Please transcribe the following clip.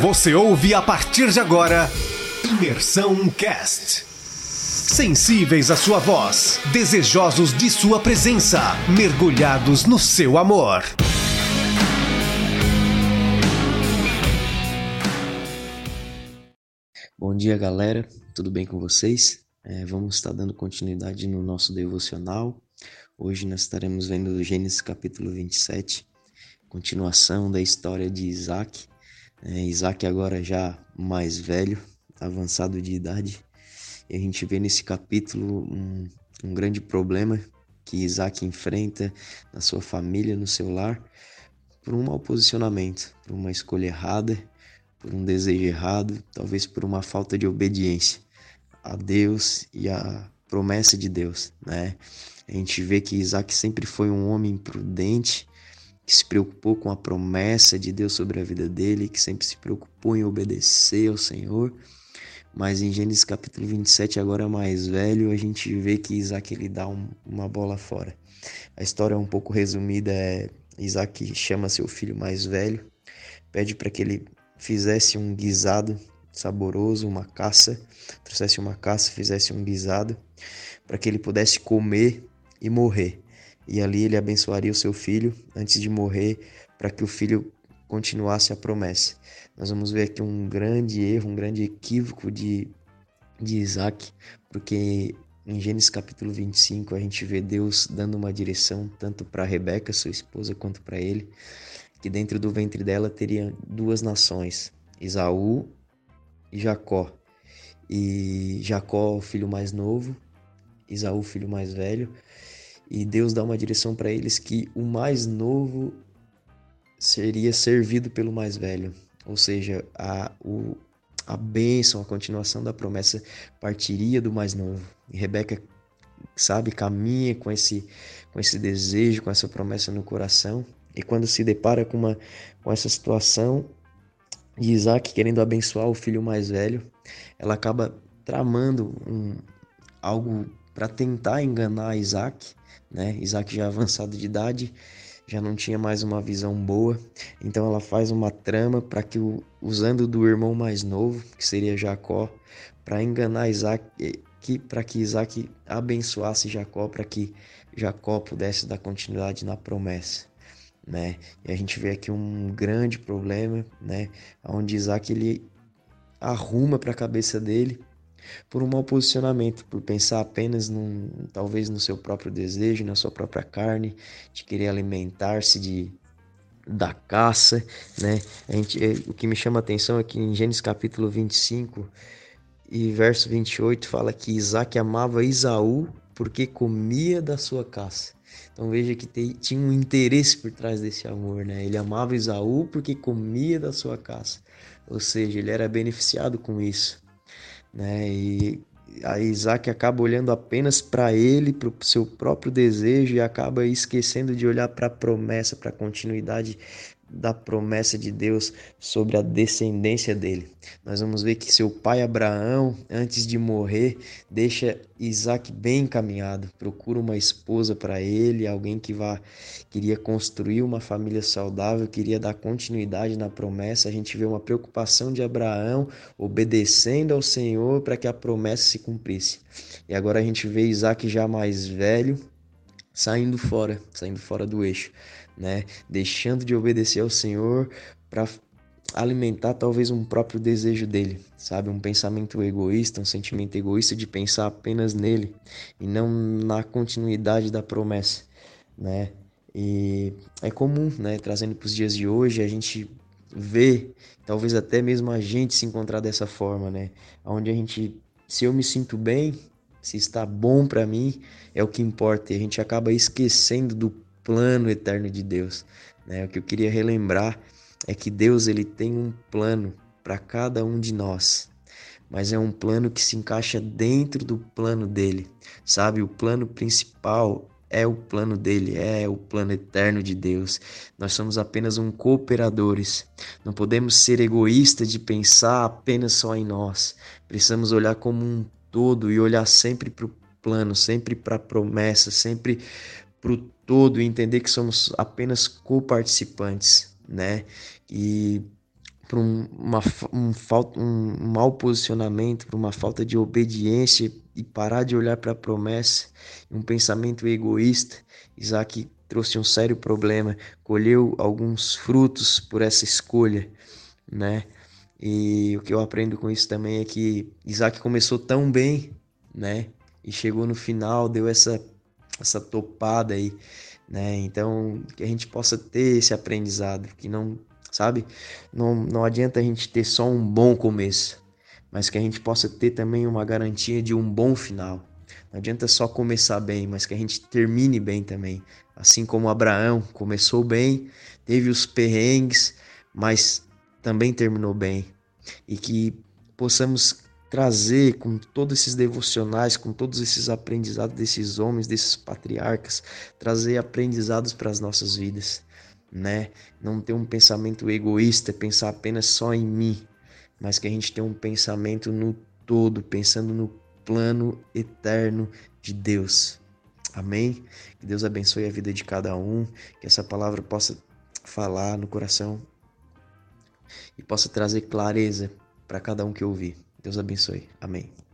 Você ouve a partir de agora Imersão Cast. Sensíveis à sua voz, desejosos de sua presença, mergulhados no seu amor. Bom dia, galera. Tudo bem com vocês? É, vamos estar dando continuidade no nosso devocional. Hoje nós estaremos vendo Gênesis capítulo 27, continuação da história de Isaac. É, Isaac agora já mais velho, avançado de idade. E a gente vê nesse capítulo um, um grande problema que Isaac enfrenta na sua família, no seu lar, por um mau posicionamento, por uma escolha errada, por um desejo errado, talvez por uma falta de obediência a Deus e a promessa de Deus, né? A gente vê que Isaac sempre foi um homem prudente, que se preocupou com a promessa de Deus sobre a vida dele, que sempre se preocupou em obedecer ao Senhor. Mas em Gênesis capítulo 27, agora mais velho, a gente vê que Isaac ele dá um, uma bola fora. A história é um pouco resumida, é Isaac chama seu filho mais velho, pede para que ele fizesse um guisado saboroso, uma caça, trouxesse uma caça, fizesse um guisado, para que ele pudesse comer e morrer. E ali ele abençoaria o seu filho antes de morrer, para que o filho continuasse a promessa. Nós vamos ver aqui um grande erro, um grande equívoco de, de Isaac, porque em Gênesis capítulo 25 a gente vê Deus dando uma direção tanto para Rebeca, sua esposa, quanto para ele, que dentro do ventre dela teria duas nações, Isaú e Jacó. E Jacó, o filho mais novo, Isaú, o filho mais velho. E Deus dá uma direção para eles que o mais novo seria servido pelo mais velho. Ou seja, a, o, a bênção, a continuação da promessa partiria do mais novo. E Rebeca, sabe, caminha com esse, com esse desejo, com essa promessa no coração. E quando se depara com, uma, com essa situação, de Isaac querendo abençoar o filho mais velho, ela acaba tramando um, algo para tentar enganar Isaac, né? Isaac já avançado de idade, já não tinha mais uma visão boa, então ela faz uma trama para que usando do irmão mais novo, que seria Jacó, para enganar Isaac, que para que Isaac abençoasse Jacó, para que Jacó pudesse dar continuidade na promessa né? E a gente vê aqui um grande problema, né? Onde Isaac ele arruma para a cabeça dele por um mau posicionamento, por pensar apenas num, talvez no seu próprio desejo, na sua própria carne, de querer alimentar-se de da caça, né? A gente, é, o que me chama a atenção é que em Gênesis capítulo 25 e verso 28 fala que Isaac amava Isaú porque comia da sua caça. Então veja que tinha um interesse por trás desse amor, né? Ele amava Isaú porque comia da sua caça, ou seja, ele era beneficiado com isso, né? E a Isaac acaba olhando apenas para ele, para o seu próprio desejo e acaba esquecendo de olhar para a promessa, para a continuidade da promessa de Deus sobre a descendência dele. Nós vamos ver que seu pai Abraão, antes de morrer, deixa Isaac bem encaminhado, procura uma esposa para ele, alguém que vá queria construir uma família saudável, queria dar continuidade na promessa. A gente vê uma preocupação de Abraão obedecendo ao Senhor para que a promessa se cumprisse. E agora a gente vê Isaac já mais velho, saindo fora, saindo fora do eixo né? Deixando de obedecer ao Senhor para alimentar talvez um próprio desejo dele, sabe? Um pensamento egoísta, um sentimento egoísta de pensar apenas nele e não na continuidade da promessa, né? E é comum, né? Trazendo para os dias de hoje, a gente vê, talvez até mesmo a gente se encontrar dessa forma, né? Onde a gente, se eu me sinto bem, se está bom para mim, é o que importa. E a gente acaba esquecendo do plano eterno de Deus. Né? O que eu queria relembrar é que Deus ele tem um plano para cada um de nós, mas é um plano que se encaixa dentro do plano dele, sabe? O plano principal é o plano dele, é o plano eterno de Deus. Nós somos apenas um cooperadores. Não podemos ser egoístas de pensar apenas só em nós. Precisamos olhar como um todo e olhar sempre para o plano, sempre para a promessa, sempre para o todo e entender que somos apenas co-participantes, né? E por um, um, um mau posicionamento, por uma falta de obediência e parar de olhar para a promessa, um pensamento egoísta, Isaac trouxe um sério problema, colheu alguns frutos por essa escolha, né? E o que eu aprendo com isso também é que Isaac começou tão bem, né? E chegou no final, deu essa essa topada aí, né? Então, que a gente possa ter esse aprendizado, que não, sabe? Não, não adianta a gente ter só um bom começo, mas que a gente possa ter também uma garantia de um bom final. Não adianta só começar bem, mas que a gente termine bem também. Assim como Abraão começou bem, teve os perrengues, mas também terminou bem. E que possamos trazer com todos esses devocionais, com todos esses aprendizados desses homens, desses patriarcas, trazer aprendizados para as nossas vidas, né? Não ter um pensamento egoísta, pensar apenas só em mim, mas que a gente tenha um pensamento no todo, pensando no plano eterno de Deus. Amém? Que Deus abençoe a vida de cada um, que essa palavra possa falar no coração e possa trazer clareza para cada um que ouvir. Deus abençoe. Amém.